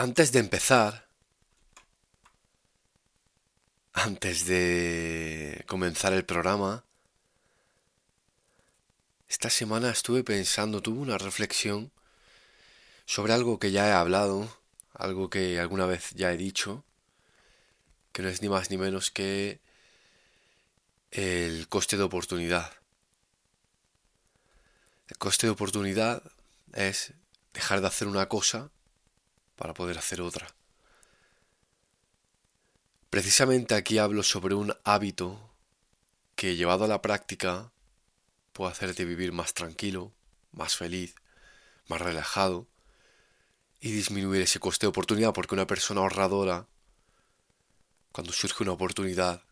Antes de empezar, antes de comenzar el programa, esta semana estuve pensando, tuve una reflexión sobre algo que ya he hablado, algo que alguna vez ya he dicho, que no es ni más ni menos que el coste de oportunidad. El coste de oportunidad es dejar de hacer una cosa para poder hacer otra. Precisamente aquí hablo sobre un hábito que llevado a la práctica puede hacerte vivir más tranquilo, más feliz, más relajado y disminuir ese coste de oportunidad porque una persona ahorradora, cuando surge una oportunidad,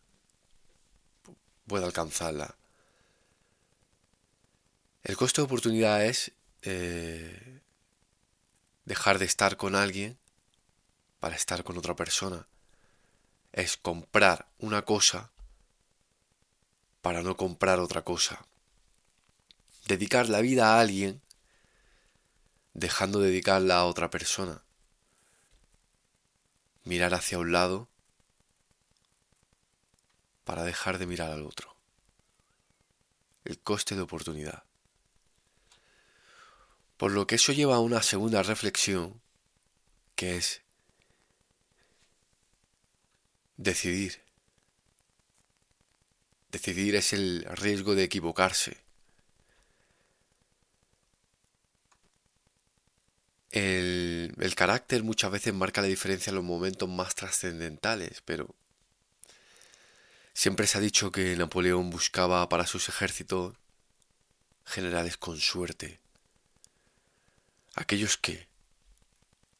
puede alcanzarla. El coste de oportunidad es eh, dejar de estar con alguien para estar con otra persona. Es comprar una cosa para no comprar otra cosa. Dedicar la vida a alguien dejando de dedicarla a otra persona. Mirar hacia un lado para dejar de mirar al otro. El coste de oportunidad. Por lo que eso lleva a una segunda reflexión, que es decidir. Decidir es el riesgo de equivocarse. El, el, carácter muchas veces marca la diferencia en los momentos más trascendentales, pero siempre se ha dicho que Napoleón buscaba para sus ejércitos generales con suerte, aquellos que,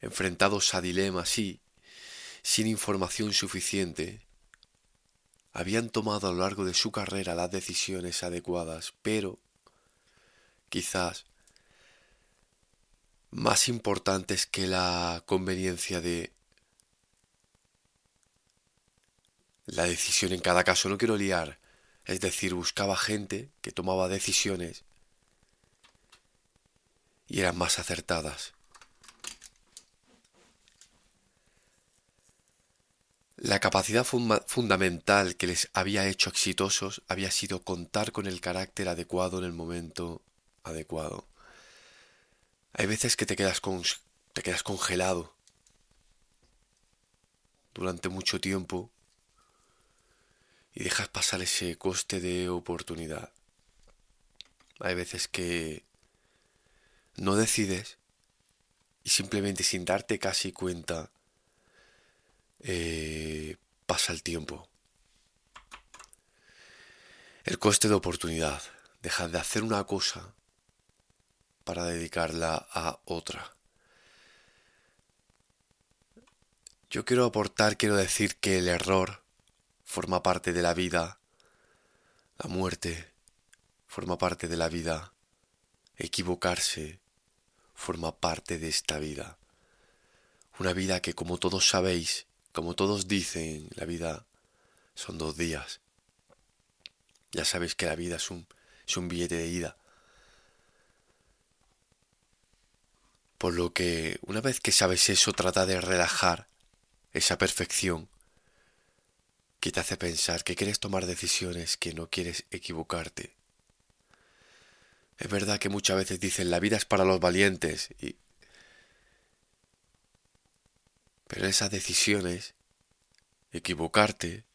enfrentados a dilemas y sin información suficiente, habían tomado a lo largo de su carrera las decisiones adecuadas, pero quizás más importantes que la conveniencia de la decisión en cada caso. No quiero liar, es decir, buscaba gente que tomaba decisiones y eran más acertadas. La capacidad fundamental que les había hecho exitosos había sido contar con el carácter adecuado en el momento adecuado. Hay veces que te quedas, con, te quedas congelado durante mucho tiempo y dejas pasar ese coste de oportunidad. Hay veces que no decides y simplemente sin darte casi cuenta eh, pasa el tiempo. El coste de oportunidad. Dejar de hacer una cosa para dedicarla a otra. Yo quiero aportar, quiero decir que el error forma parte de la vida, la muerte forma parte de la vida, equivocarse forma parte de esta vida. Una vida que, como todos sabéis, como todos dicen, la vida son dos días. Ya sabéis que la vida es un, es un billete de ida. Por lo que, una vez que sabes eso, trata de relajar esa perfección que te hace pensar que quieres tomar decisiones, que no quieres equivocarte. Es verdad que muchas veces dicen la vida es para los valientes pero esas decisiones, equivocarte,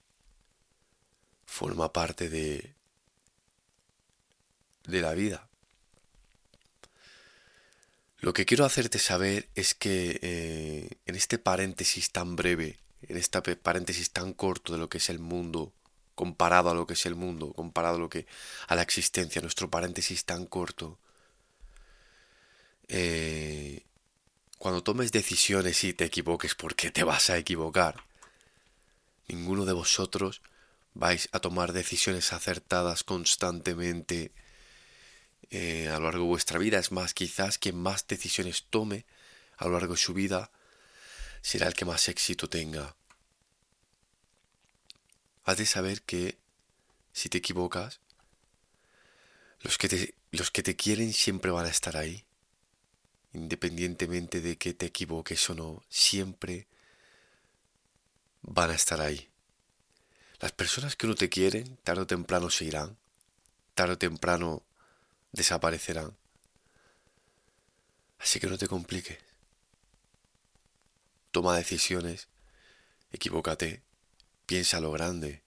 forma parte de de la vida. Lo que quiero hacerte saber es que eh, en este paréntesis tan breve, en este paréntesis tan corto de lo que es el mundo comparado a lo que es el mundo, comparado a lo que a la existencia, nuestro paréntesis tan corto, eh, cuando tomes decisiones y te equivoques, porque te vas a equivocar, ninguno de vosotros vais a tomar decisiones acertadas constantemente eh, a lo largo de vuestra vida. Es más, quizás quien más decisiones tome a lo largo de su vida será el que más éxito tenga. Has de saber que si te equivocas, los que te, los que te quieren siempre van a estar ahí. Independientemente de que te equivoques o no, siempre van a estar ahí. Las personas que no te quieren, tarde o temprano se irán, tarde o temprano desaparecerán. Así que no te compliques. Toma decisiones, equivócate, piensa lo grande,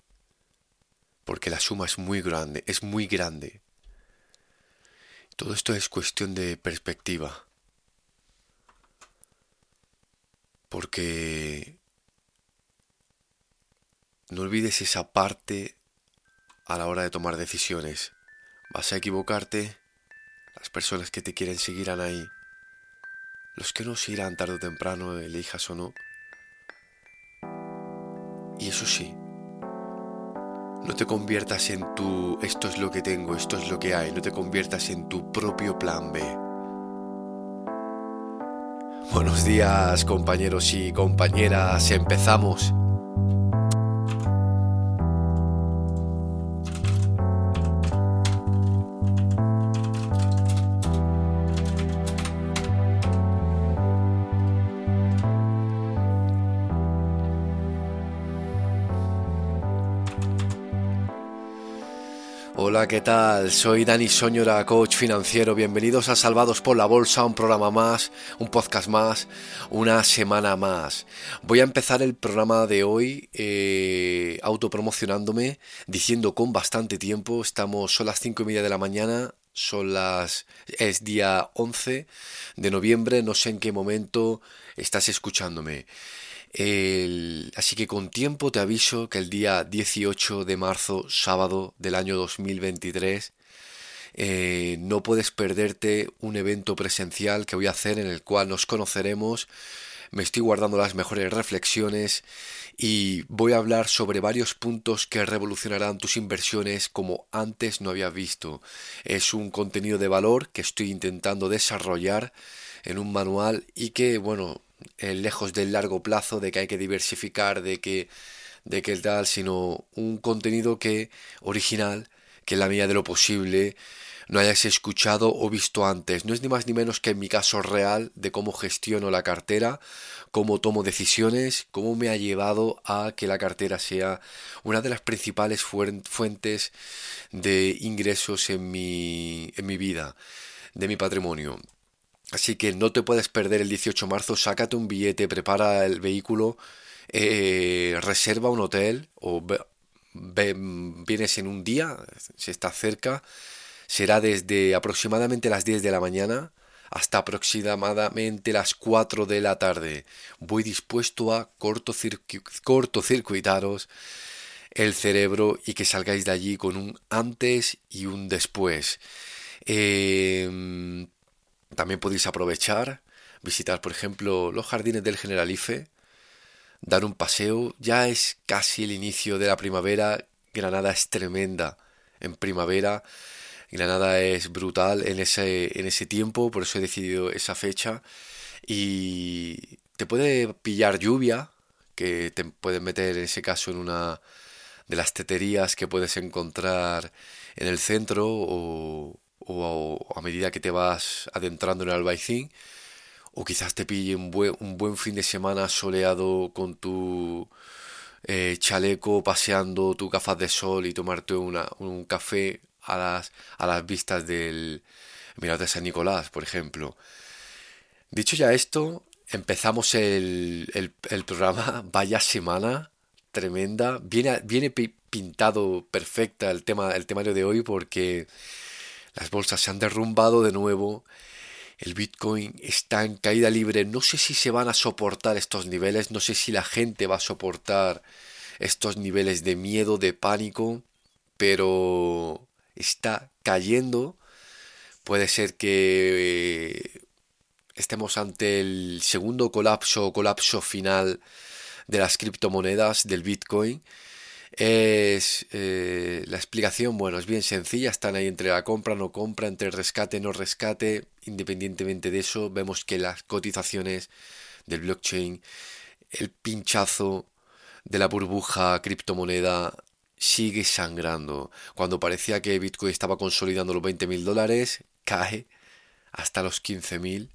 porque la suma es muy grande, es muy grande. Todo esto es cuestión de perspectiva. Porque no olvides esa parte a la hora de tomar decisiones. Vas a equivocarte, las personas que te quieren seguirán ahí. Los que no se irán tarde o temprano, elijas o no. Y eso sí, no te conviertas en tu esto es lo que tengo, esto es lo que hay, no te conviertas en tu propio plan B. Buenos días compañeros y compañeras, empezamos. Hola, ¿qué tal? Soy Dani Soñora, coach financiero. Bienvenidos a Salvados por la Bolsa, un programa más, un podcast más, una semana más. Voy a empezar el programa de hoy eh, autopromocionándome, diciendo con bastante tiempo, estamos, son las cinco y media de la mañana, son las, es día 11 de noviembre, no sé en qué momento estás escuchándome así que con tiempo te aviso que el día 18 de marzo, sábado del año 2023, eh, no puedes perderte un evento presencial que voy a hacer en el cual nos conoceremos. Me estoy guardando las mejores reflexiones y voy a hablar sobre varios puntos que revolucionarán tus inversiones como antes no había visto. Es un contenido de valor que estoy intentando desarrollar en un manual y que, bueno, eh, lejos del largo plazo, de que hay que diversificar, de que, de que tal, sino un contenido que original, que en la medida de lo posible no hayas escuchado o visto antes. No es ni más ni menos que en mi caso real de cómo gestiono la cartera, cómo tomo decisiones, cómo me ha llevado a que la cartera sea una de las principales fuentes de ingresos en mi, en mi vida, de mi patrimonio. Así que no te puedes perder el 18 de marzo, sácate un billete, prepara el vehículo, eh, reserva un hotel o vienes en un día, si estás cerca, será desde aproximadamente las 10 de la mañana hasta aproximadamente las 4 de la tarde. Voy dispuesto a cortocircuitaros el cerebro y que salgáis de allí con un antes y un después. Eh, también podéis aprovechar, visitar, por ejemplo, los jardines del Generalife, dar un paseo. Ya es casi el inicio de la primavera. Granada es tremenda en primavera. Granada es brutal en ese, en ese tiempo, por eso he decidido esa fecha. Y te puede pillar lluvia, que te puedes meter en ese caso en una de las teterías que puedes encontrar en el centro o, o a, medida que te vas adentrando en el Albaicín, o quizás te pille un buen, un buen fin de semana soleado con tu eh, chaleco paseando tu gafas de sol y tomarte una, un café a las, a las vistas del Mirador de San Nicolás, por ejemplo. Dicho ya esto, empezamos el, el, el programa. Vaya semana tremenda. Viene, viene pintado perfecta el, tema, el temario de hoy porque las bolsas se han derrumbado de nuevo. El Bitcoin está en caída libre. No sé si se van a soportar estos niveles. No sé si la gente va a soportar estos niveles de miedo, de pánico. Pero está cayendo. Puede ser que estemos ante el segundo colapso o colapso final de las criptomonedas del Bitcoin. Es eh, la explicación, bueno, es bien sencilla, están ahí entre la compra, no compra, entre rescate, no rescate. Independientemente de eso, vemos que las cotizaciones del blockchain, el pinchazo de la burbuja criptomoneda sigue sangrando. Cuando parecía que Bitcoin estaba consolidando los 20 mil dólares, cae hasta los 15 mil.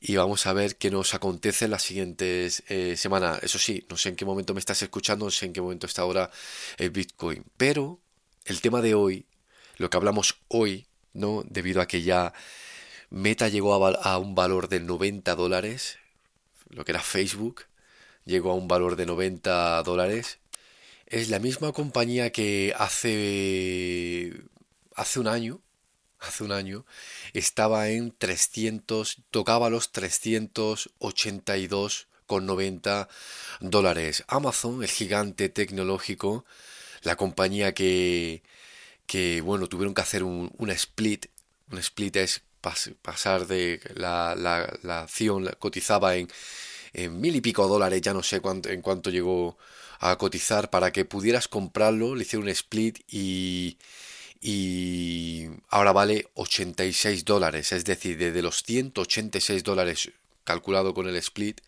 Y vamos a ver qué nos acontece en las siguientes eh, semanas. Eso sí, no sé en qué momento me estás escuchando, no sé en qué momento está ahora el Bitcoin. Pero el tema de hoy, lo que hablamos hoy, ¿no? Debido a que ya Meta llegó a, a un valor de 90 dólares, lo que era Facebook, llegó a un valor de 90 dólares. Es la misma compañía que hace, hace un año, hace un año, estaba en 300, tocaba los 382,90 dólares. Amazon, el gigante tecnológico, la compañía que, que bueno, tuvieron que hacer un, split. Un split es pasar de la, la, la acción, cotizaba en en mil y pico dólares, ya no sé cuánto, en cuánto llegó a cotizar para que pudieras comprarlo, le hicieron un split y, y ahora vale 86 dólares, es decir, desde los 186 dólares calculado con el split,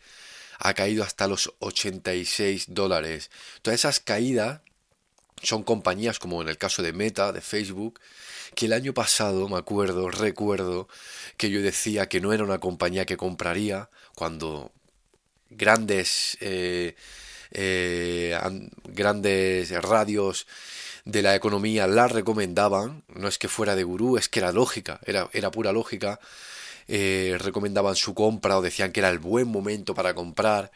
ha caído hasta los 86 dólares. Todas esas caídas son compañías como en el caso de Meta, de Facebook, que el año pasado, me acuerdo, recuerdo, que yo decía que no era una compañía que compraría cuando grandes, eh, eh, grandes radios de la economía la recomendaban, no es que fuera de gurú, es que era lógica, era, era pura lógica, eh, recomendaban su compra o decían que era el buen momento para comprar,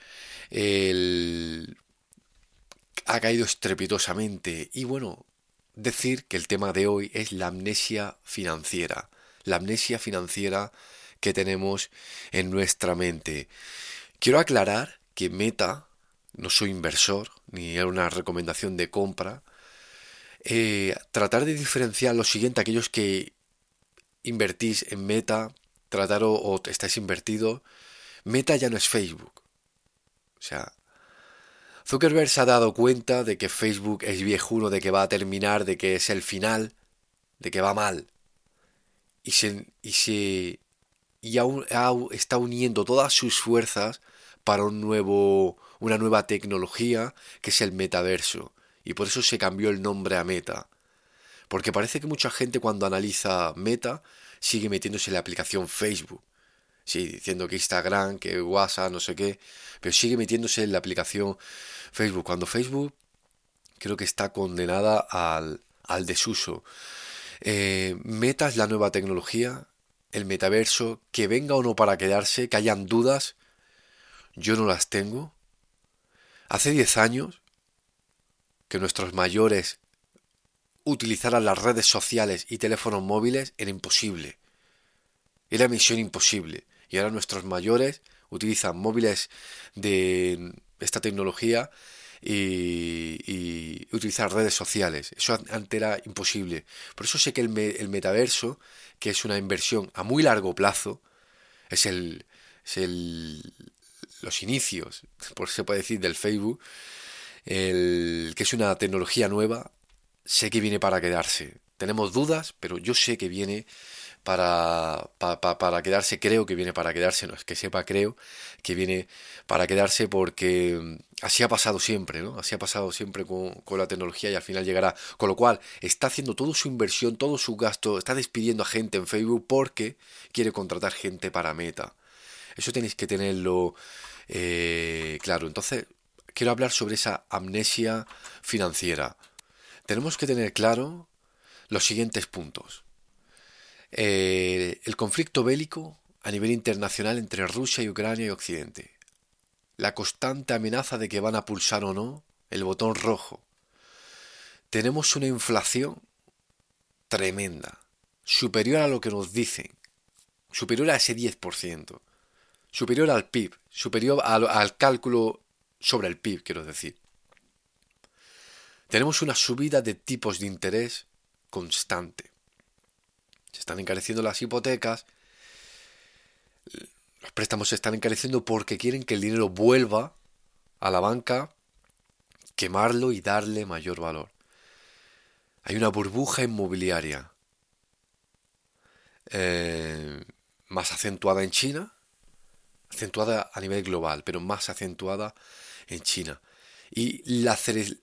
ha caído estrepitosamente y bueno, decir que el tema de hoy es la amnesia financiera, la amnesia financiera que tenemos en nuestra mente. Quiero aclarar que Meta, no soy inversor, ni era una recomendación de compra. Eh, tratar de diferenciar lo siguiente, aquellos que invertís en Meta, tratar o, estáis invertido, Meta ya no es Facebook. O sea, Zuckerberg se ha dado cuenta de que Facebook es viejuno, de que va a terminar, de que es el final, de que va mal. Y se, y se, y aún, está uniendo todas sus fuerzas para un nuevo, una nueva tecnología que es el metaverso. Y por eso se cambió el nombre a Meta. Porque parece que mucha gente cuando analiza Meta sigue metiéndose en la aplicación Facebook. Sí, diciendo que Instagram, que WhatsApp, no sé qué. Pero sigue metiéndose en la aplicación Facebook. Cuando Facebook creo que está condenada al, al desuso. Eh, Meta es la nueva tecnología el metaverso, que venga o no para quedarse, que hayan dudas, yo no las tengo. Hace 10 años que nuestros mayores utilizaran las redes sociales y teléfonos móviles era imposible. Era misión imposible. Y ahora nuestros mayores utilizan móviles de esta tecnología y, utilizar redes sociales. Eso antes era imposible. Por eso sé que el, el, metaverso, que es una inversión a muy largo plazo, es el, es el los inicios, por se puede decir, del Facebook, el, que es una tecnología nueva, sé que viene para quedarse. Tenemos dudas, pero yo sé que viene para, para, quedarse, creo que viene para quedarse, no es que sepa, creo que viene para quedarse porque mm, así ha pasado siempre, ¿no? Así ha pasado siempre con, con, la tecnología y al final llegará. Con lo cual, está haciendo toda su inversión, todo su gasto, está despidiendo a gente en Facebook porque quiere contratar gente para Meta. Eso tenéis que tenerlo eh, claro. Entonces, quiero hablar sobre esa amnesia financiera. Tenemos que tener claro los siguientes puntos. Eh, el conflicto bélico a nivel internacional entre Rusia y Ucrania y Occidente. La constante amenaza de que van a pulsar o no el botón rojo. Tenemos una inflación tremenda, superior a lo que nos dicen, superior a ese 10%, superior al PIB, superior al, al cálculo sobre el PIB, quiero decir. Tenemos una subida de tipos de interés constante se están encareciendo las hipotecas, Los préstamos se están encareciendo porque quieren que el dinero vuelva a la banca, quemarlo y darle mayor valor. Hay una burbuja inmobiliaria eh, más acentuada en China, acentuada a nivel global, pero más acentuada en China. Y la,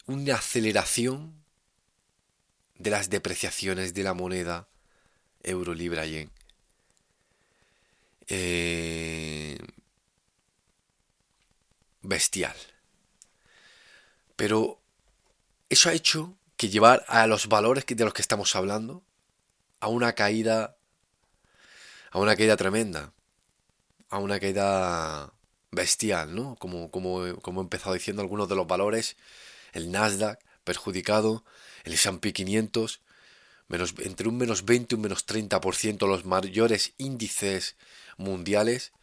una aceleración de las depreciaciones de la moneda euro, libra, yen. Eh, bestial. Pero eso ha hecho que llevar a los valores de los que estamos hablando a una caída a una caída tremenda, a una caída bestial, ¿no? Como, como, como he empezado diciendo algunos de los valores, el Nasdaq perjudicado, el S&P 500, menos, entre un menos 20 y un menos 30% los mayores índices mundiales,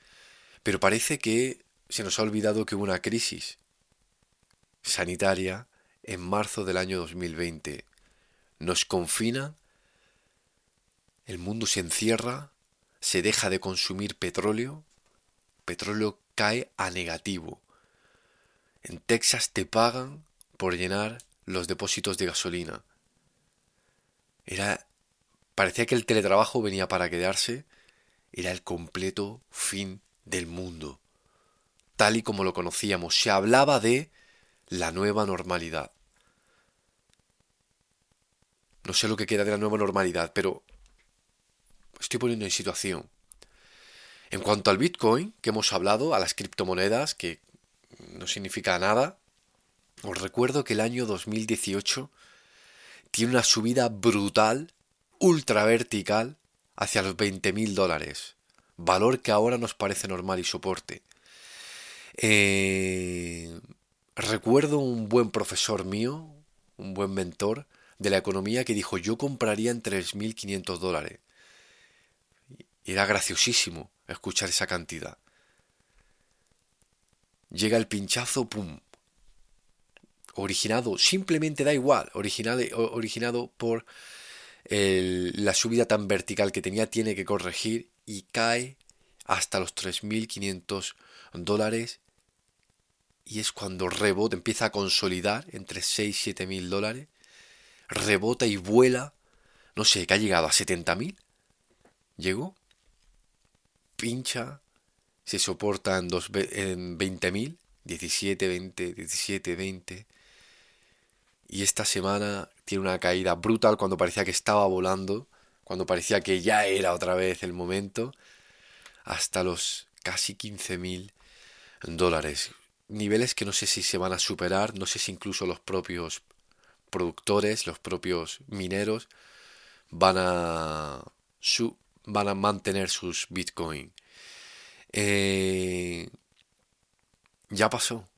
pero parece que se nos ha olvidado que hubo una crisis sanitaria en marzo del año 2020. Nos confina, el mundo se encierra, se deja de consumir petróleo, petróleo cae a negativo. En Texas te pagan por llenar los depósitos de gasolina. Era parecía que el teletrabajo venía para quedarse, era el completo fin del mundo. Tal y como lo conocíamos, se hablaba de la nueva normalidad. No sé lo que queda de la nueva normalidad, pero estoy poniendo en situación. En cuanto al Bitcoin, que hemos hablado, a las criptomonedas, que no significa nada, os recuerdo que el año 2018 tiene una subida brutal, ultra vertical, hacia los 20.000 dólares, valor que ahora nos parece normal y soporte. Eh, recuerdo un buen profesor mío, un buen mentor de la economía que dijo yo compraría en 3.500 dólares. Era graciosísimo escuchar esa cantidad. Llega el pinchazo, ¡pum! Originado, simplemente da igual, originado, originado por la subida tan vertical que tenía, tiene que corregir y cae hasta los 3.500 dólares. Y es cuando rebota, empieza a consolidar entre 6 y 7 mil dólares. Rebota y vuela. No sé, que ha llegado a 70 mil. Llegó pincha, se soporta en, en 20.000, 17, 20, 17, 20. Y esta semana tiene una caída brutal cuando parecía que estaba volando, cuando parecía que ya era otra vez el momento, hasta los casi 15.000 dólares. Niveles que no sé si se van a superar, no sé si incluso los propios productores, los propios mineros van a, su, van a mantener sus Bitcoin. Eh, ya pasó.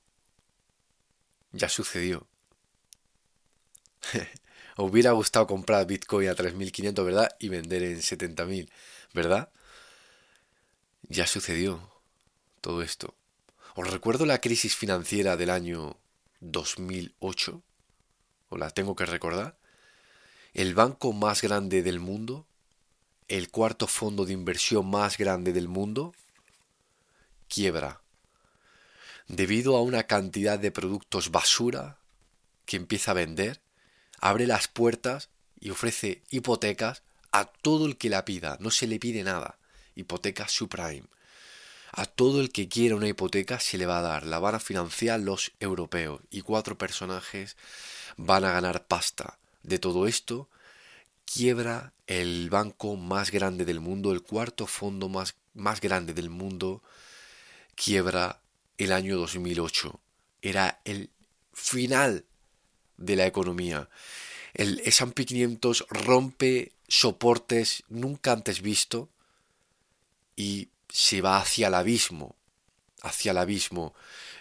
Ya sucedió. hubiera gustado comprar Bitcoin a 3.500, ¿verdad? Y vender en 70.000, ¿verdad? Ya sucedió todo esto. Os recuerdo la crisis financiera del año 2008. ¿O la tengo que recordar? El banco más grande del mundo el cuarto fondo de inversión más grande del mundo quiebra. Debido a una cantidad de productos basura que empieza a vender, abre las puertas y ofrece hipotecas a todo el que la pida, no se le pide nada, hipoteca subprime. A todo el que quiera una hipoteca se le va a dar, la van a financiar los europeos. Y cuatro personajes van a ganar pasta. De todo esto quiebra el banco más grande del mundo, el cuarto fondo más, más grande del mundo, quiebra el año 2008. Era el final de la economía. El S&P 500 rompe soportes nunca antes visto y se va hacia el abismo, hacia el abismo.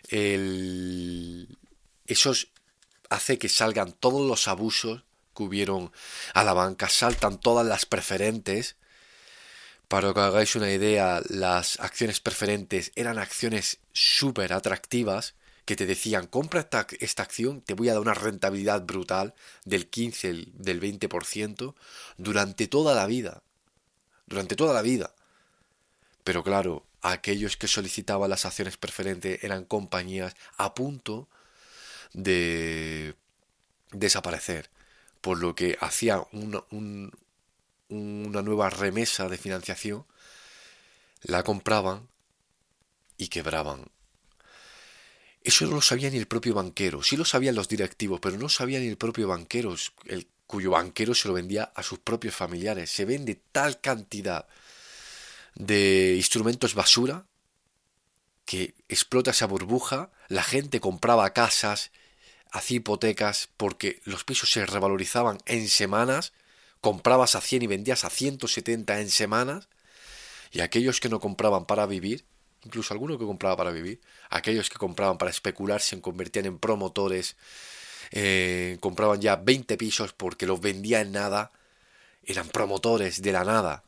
El... Eso hace que salgan todos los abusos que hubieron a la banca, saltan todas las preferentes. Para que hagáis una idea, las acciones preferentes eran acciones súper atractivas que te decían, compra esta, esta, acción, te voy a dar una rentabilidad brutal del 15, del 20% durante toda la vida. Durante toda la vida. Pero claro, aquellos que solicitaban las acciones preferentes eran compañías a punto de desaparecer, por lo que hacía una, una nueva remesa de financiación, la compraban y quebraban. Eso no lo sabía ni el propio banquero, sí lo sabían los directivos, pero no sabía ni el propio banquero, el, cuyo banquero se lo vendía a sus propios familiares. Se vende tal cantidad de instrumentos basura que explota esa burbuja, la gente compraba casas, hacía hipotecas porque los pisos se revalorizaban en semanas, comprabas a 100 y vendías a 170 en semanas, y aquellos que no compraban para vivir, incluso algunos que compraban para vivir, aquellos que compraban para especular se convertían en promotores, eh, compraban ya 20 pisos porque los vendía en nada, eran promotores de la nada.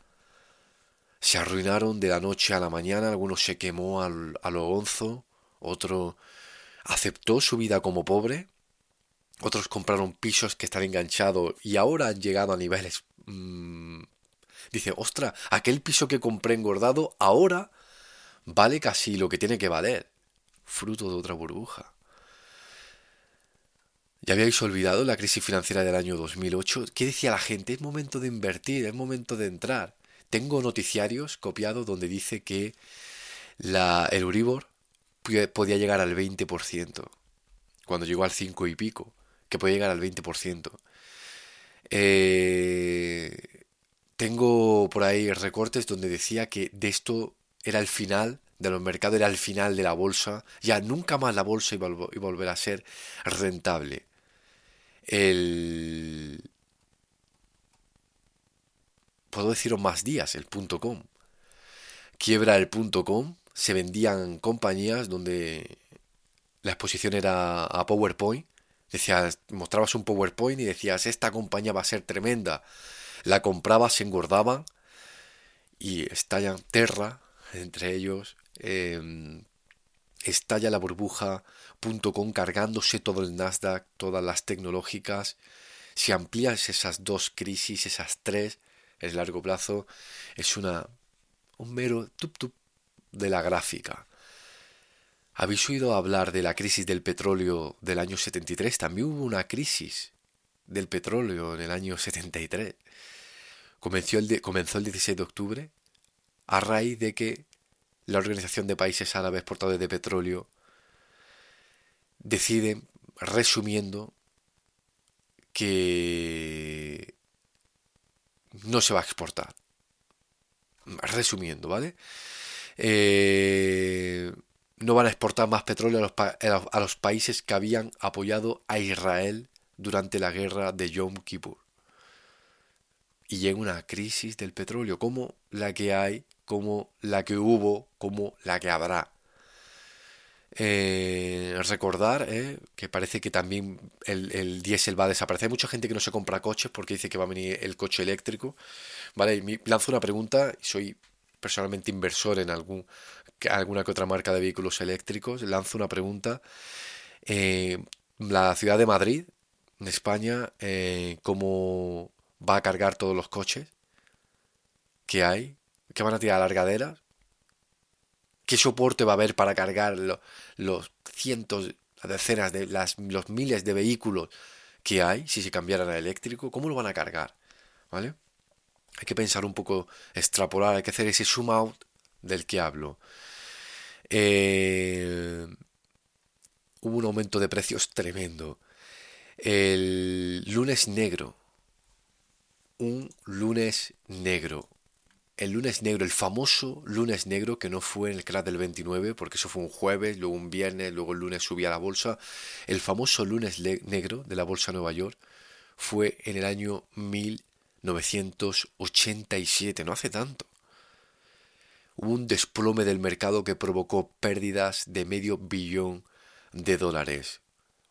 Se arruinaron de la noche a la mañana, algunos se quemó al, a lo onzo, otro aceptó su vida como pobre, otros compraron pisos que están enganchados y ahora han llegado a niveles... Mm, dice, ostra, aquel piso que compré engordado ahora vale casi lo que tiene que valer. Fruto de otra burbuja. ¿Ya habíais olvidado la crisis financiera del año 2008? ¿Qué decía la gente? Es momento de invertir, es momento de entrar. Tengo noticiarios copiados donde dice que la, el Euribor podía llegar al 20%, cuando llegó al 5 y pico, que podía llegar al 20%. Eh, tengo por ahí recortes donde decía que de esto era el final de los mercados, era el final de la bolsa, ya nunca más la bolsa iba, a volver a ser rentable. El... Puedo deciros más días, el punto com. Quiebra el punto com, se vendían compañías donde la exposición era a PowerPoint. Decías, mostrabas un PowerPoint y decías, esta compañía va a ser tremenda. La comprabas, se engordaban y estallan Terra, entre ellos, em, estalla la burbuja.com cargándose todo el Nasdaq, todas las tecnológicas. Si amplías esas dos crisis, esas tres, en largo plazo, es una un mero tup tup de la gráfica. ¿Habéis oído hablar de la crisis del petróleo del año 73? También hubo una crisis del petróleo en el año 73. Comenzó el, comenzó el 16 de octubre a raíz de que la Organización de Países Árabes Exportadores de Petróleo decide, resumiendo, que no se va a exportar. Resumiendo, ¿vale? Eh, no van a exportar más petróleo a los, países que habían apoyado a Israel durante la guerra de Yom Kippur. Y llega una crisis del petróleo como la que hay como la que hubo, como la que habrá. Eh, recordar eh, que parece que también el, el, diésel va a desaparecer. Hay mucha gente que no se compra coches porque dice que va a venir el coche eléctrico. Vale, y lanzo una pregunta. Soy personalmente inversor en algún, alguna que otra marca de vehículos eléctricos. Lanzo una pregunta. Eh, la ciudad de Madrid, en España, ¿cómo va a cargar todos los coches que hay? ¿Qué van a tirar largaderas? ¿Qué soporte va a haber para cargar los cientos, las decenas, de las, los miles de vehículos que hay si se cambiaran a eléctrico? ¿Cómo lo van a cargar? ¿Vale? Hay que pensar un poco, extrapolar, hay que hacer ese zoom out del que hablo. Eh, hubo un aumento de precios tremendo. El lunes negro. Un lunes negro el lunes negro, el famoso lunes negro que no fue en el crash del 29, porque eso fue un jueves, luego un viernes, luego el lunes subía la bolsa. El famoso lunes negro de la bolsa de Nueva York fue en el año 1987, no hace tanto. Hubo un desplome del mercado que provocó pérdidas de medio billón de dólares.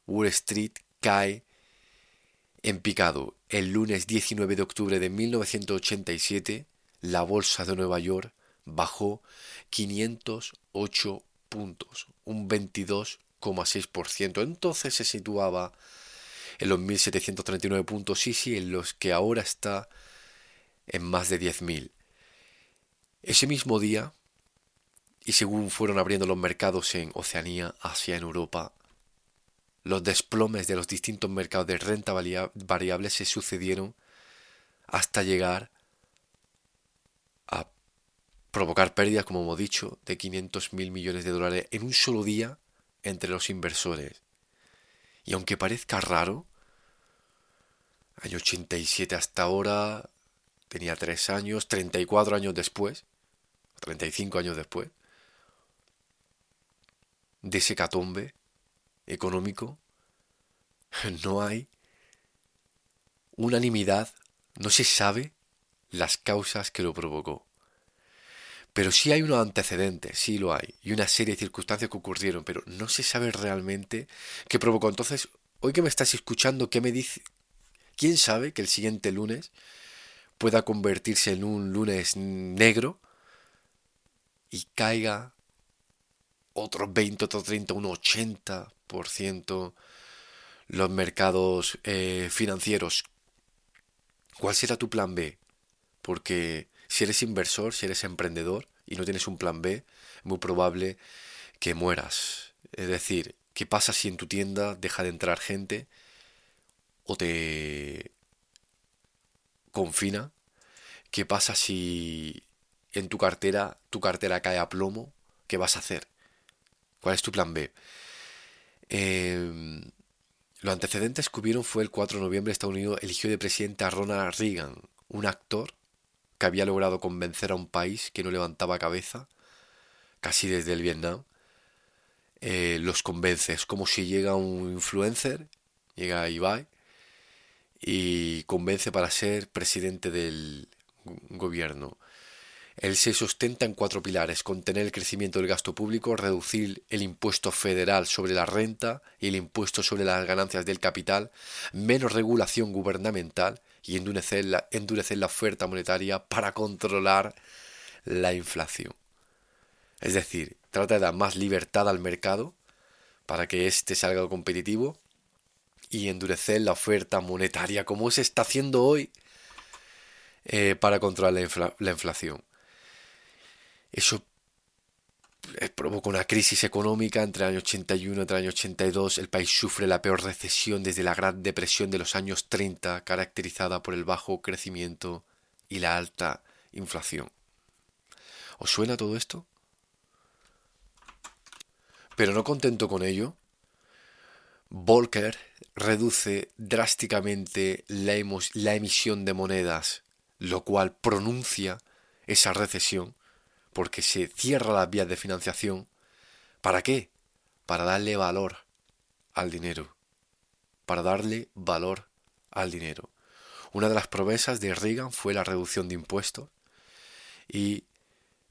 Wall Street cae en picado el lunes 19 de octubre de 1987 la bolsa de Nueva York bajó 508 puntos, un 22,6%. Entonces se situaba en los 1.739 puntos, sí, sí, en los que ahora está en más de 10.000. Ese mismo día, y según fueron abriendo los mercados en Oceanía, Asia, en Europa, los desplomes de los distintos mercados de renta variable se sucedieron hasta llegar a provocar pérdidas, como hemos dicho, de 500 mil millones de dólares en un solo día entre los inversores. Y aunque parezca raro, año 87 hasta ahora, tenía 3 años, 34 años después, 35 años después, de ese catombe económico, no hay unanimidad, no se sabe las causas que lo provocó. Pero sí hay unos antecedentes, sí lo hay, y una serie de circunstancias que ocurrieron, pero no se sabe realmente qué provocó. Entonces, hoy que me estás escuchando, ¿qué me dice? ¿Quién sabe que el siguiente lunes pueda convertirse en un lunes negro y caiga otro 20, otro 30, un 80% los mercados eh, financieros? ¿Cuál será tu plan B? Porque si eres inversor, si eres emprendedor y no tienes un plan B, es muy probable que mueras. Es decir, ¿qué pasa si en tu tienda deja de entrar gente o te confina? ¿Qué pasa si en tu cartera tu cartera cae a plomo? ¿Qué vas a hacer? ¿Cuál es tu plan B? Eh, los antecedentes que hubieron fue el 4 de noviembre Estados Unidos eligió de presidente a Ronald Reagan, un actor que había logrado convencer a un país que no levantaba cabeza, casi desde el Vietnam, eh, los convence. Es como si llega un influencer, llega Ibai, y convence para ser presidente del gobierno. Él se sustenta en cuatro pilares, contener el crecimiento del gasto público, reducir el impuesto federal sobre la renta y el impuesto sobre las ganancias del capital, menos regulación gubernamental y endurecer la, oferta monetaria para controlar la inflación. Es decir, trata de dar más libertad al mercado para que éste salga competitivo y endurecer la oferta monetaria como se está haciendo hoy eh, para controlar la, la inflación. Eso eh, provoca una crisis económica entre el año 81 y el año 82. El país sufre la peor recesión desde la Gran Depresión de los años 30, caracterizada por el bajo crecimiento y la alta inflación. ¿Os suena todo esto? Pero no contento con ello, Volcker reduce drásticamente la, la emisión de monedas, lo cual pronuncia esa recesión porque se cierra las vías de financiación. ¿Para qué? Para darle valor al dinero. Para darle valor al dinero. Una de las promesas de Reagan fue la reducción de impuestos y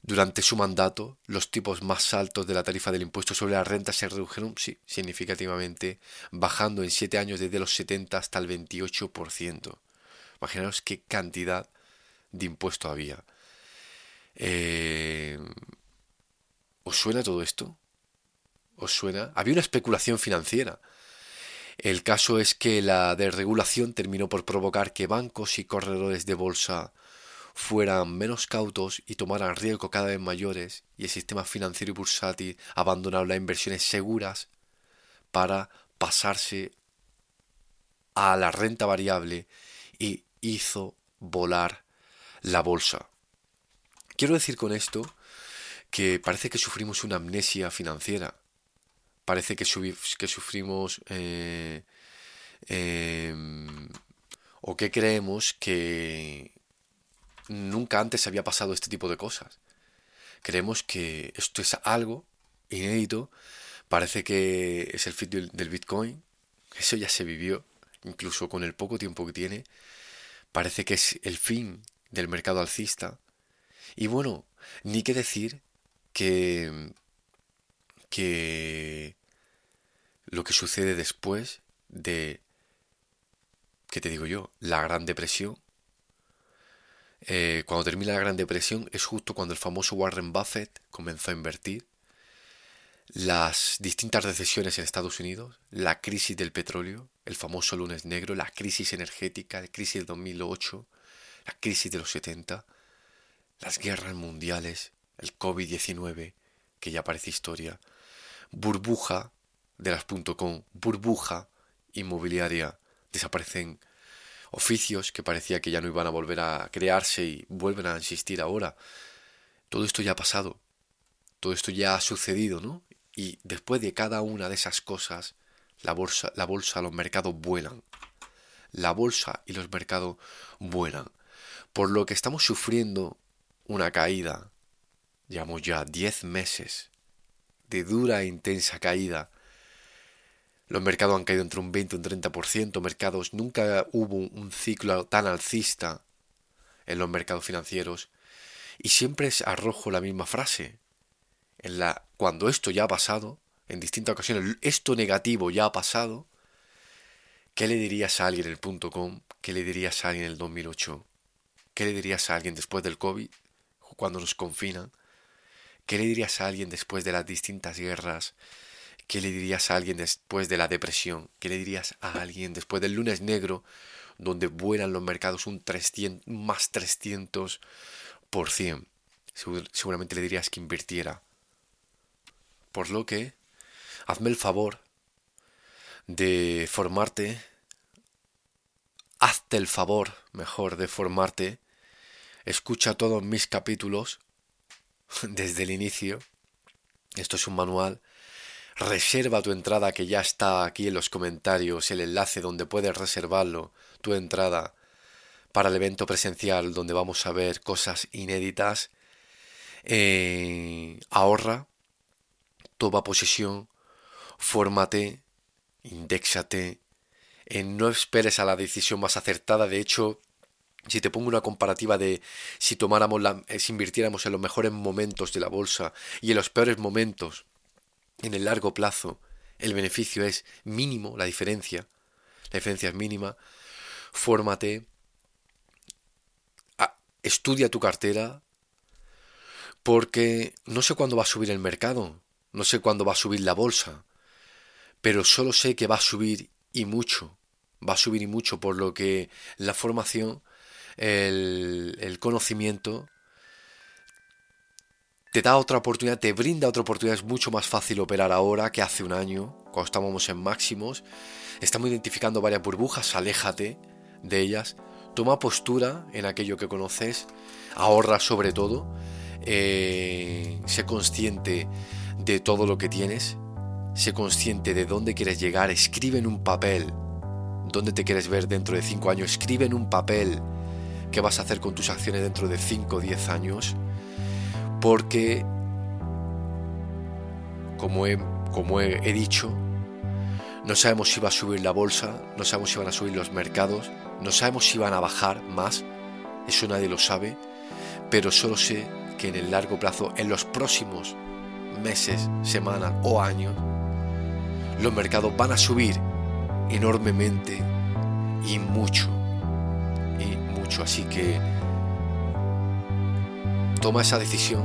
durante su mandato los tipos más altos de la tarifa del impuesto sobre la renta se redujeron sí, significativamente, bajando en siete años desde los 70 hasta el 28%. Imaginaos qué cantidad de impuesto había. Eh, ¿Os suena todo esto? ¿Os suena? Había una especulación financiera. El caso es que la desregulación terminó por provocar que bancos y corredores de bolsa fueran menos cautos y tomaran riesgos cada vez mayores y el sistema financiero y bursátil abandonaron las inversiones seguras para pasarse a la renta variable y hizo volar la bolsa. Quiero decir con esto que parece que sufrimos una amnesia financiera. Parece que, sufrimos eh, em, o que creemos que nunca antes había pasado este tipo de cosas. Creemos que esto es algo inédito. Parece que es el fit del Bitcoin. Eso ya se vivió, incluso con el poco tiempo que tiene. Parece que es el fin del mercado alcista. Y bueno, ni que decir que, que lo que sucede después de, ¿qué te digo yo? La Gran Depresión. Eh, cuando termina la Gran Depresión es justo cuando el famoso Warren Buffett comenzó a invertir. Las distintas recesiones en Estados Unidos, la crisis del petróleo, el famoso lunes negro, la crisis energética, la crisis del 2008, la crisis de los 70, las guerras mundiales, el COVID-19, que ya parece historia. Burbuja de las .com, burbuja inmobiliaria, desaparecen oficios que parecía que ya no iban a volver a crearse y vuelven a insistir ahora. Todo esto ya ha pasado, todo esto ya ha sucedido, ¿no? Y después de cada una de esas cosas, la bolsa, la bolsa, los mercados vuelan. La bolsa y los mercados vuelan. Por lo que estamos sufriendo una caída, llevamos ya 10 meses de dura e intensa caída. Los mercados han caído entre un 20 y un 30%. Mercados, nunca hubo un ciclo tan alcista en los mercados financieros. Y siempre arrojo la misma frase en la cuando esto ya ha pasado, en distintas ocasiones, esto negativo ya ha pasado, ¿qué le dirías a alguien en el punto com? ¿Qué le dirías a alguien en el 2008? ¿Qué le dirías a alguien después del COVID, cuando nos confinan? ¿Qué le dirías a alguien después de las distintas guerras? ¿Qué le dirías a alguien después de la depresión? ¿Qué le dirías a alguien después del lunes negro, donde vuelan los mercados un 300, más 300%? Seguramente le dirías que invirtiera, por lo que, hazme el favor de formarte, hazte el favor, mejor, de formarte, escucha todos mis capítulos desde el inicio. Esto es un manual. Reserva tu entrada que ya está aquí en los comentarios, el enlace donde puedes reservarlo, tu entrada para el evento presencial donde vamos a ver cosas inéditas. Eh, ahorra, toma posesión, fórmate, indexate, eh, no esperes a la decisión más acertada. De hecho, si te pongo una comparativa de si tomáramos la, eh, si invirtiéramos en los mejores momentos de la bolsa y en los peores momentos, en el largo plazo, el beneficio es mínimo, la diferencia, la diferencia es mínima. Fórmate, estudia tu cartera, porque no sé cuándo va a subir el mercado. No sé cuándo va a subir la bolsa, pero solo sé que va a subir y mucho. Va a subir y mucho, por lo que la formación, el, conocimiento, te da otra oportunidad, te brinda otra oportunidad. Es mucho más fácil operar ahora que hace un año, cuando estábamos en máximos. Estamos identificando varias burbujas, aléjate de ellas. Toma postura en aquello que conoces, ahorra sobre todo, eh, sé consciente de todo lo que tienes, sé consciente de dónde quieres llegar, escribe en un papel dónde te quieres ver dentro de 5 años, escribe en un papel qué vas a hacer con tus acciones dentro de 5 o 10 años, porque, como he, como he, dicho, no sabemos si va a subir la bolsa, no sabemos si van a subir los mercados, no sabemos si van a bajar más, eso nadie lo sabe, pero solo sé que en el largo plazo, en los próximos meses, semanas o años, los mercados van a subir enormemente y mucho, mucho. Así que toma esa decisión,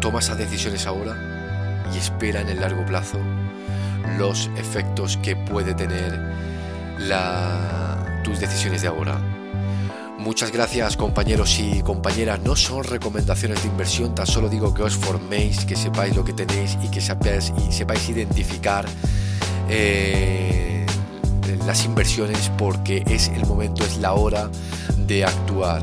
toma esas decisiones ahora y espera en el largo plazo los efectos que puede tener tus decisiones de ahora. Muchas gracias compañeros y compañeras. No son recomendaciones de inversión, tan solo digo que os forméis, que sepáis lo que tenéis y que sepáis, y sepáis identificar eh, las inversiones porque es el momento, es la hora de actuar.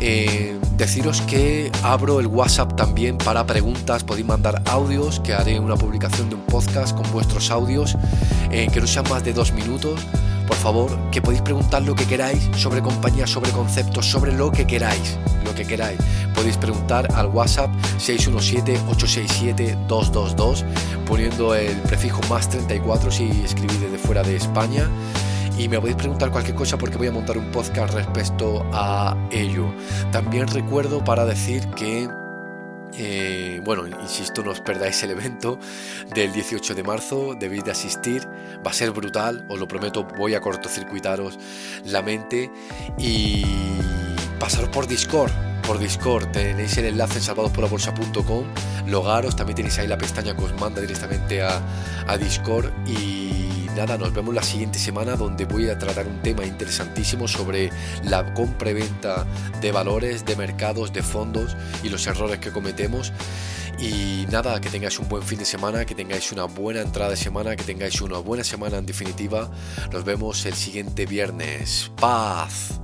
Eh, deciros que abro el WhatsApp también para preguntas, podéis mandar audios, que haré una publicación de un podcast con vuestros audios, eh, que no sean más de dos minutos por favor, que podéis preguntar lo que queráis sobre compañía, sobre conceptos, sobre lo que queráis, lo que queráis. Podéis preguntar al WhatsApp 617-867-222 poniendo el prefijo más 34 si escribís desde fuera de España. Y me podéis preguntar cualquier cosa porque voy a montar un podcast respecto a ello. También recuerdo para decir que eh, bueno, insisto, no os perdáis el evento del 18 de marzo, debéis de asistir, va a ser brutal, os lo prometo, voy a cortocircuitaros la mente y pasaros por Discord. Por Discord tenéis el enlace en salvadosporlabolsa.com, logaros, también tenéis ahí la pestaña que os manda directamente a, a Discord y nada, nos vemos la siguiente semana donde voy a tratar un tema interesantísimo sobre la compra y venta de valores, de mercados, de fondos y los errores que cometemos. Y nada, que tengáis un buen fin de semana, que tengáis una buena entrada de semana, que tengáis una buena semana en definitiva. Nos vemos el siguiente viernes. Paz.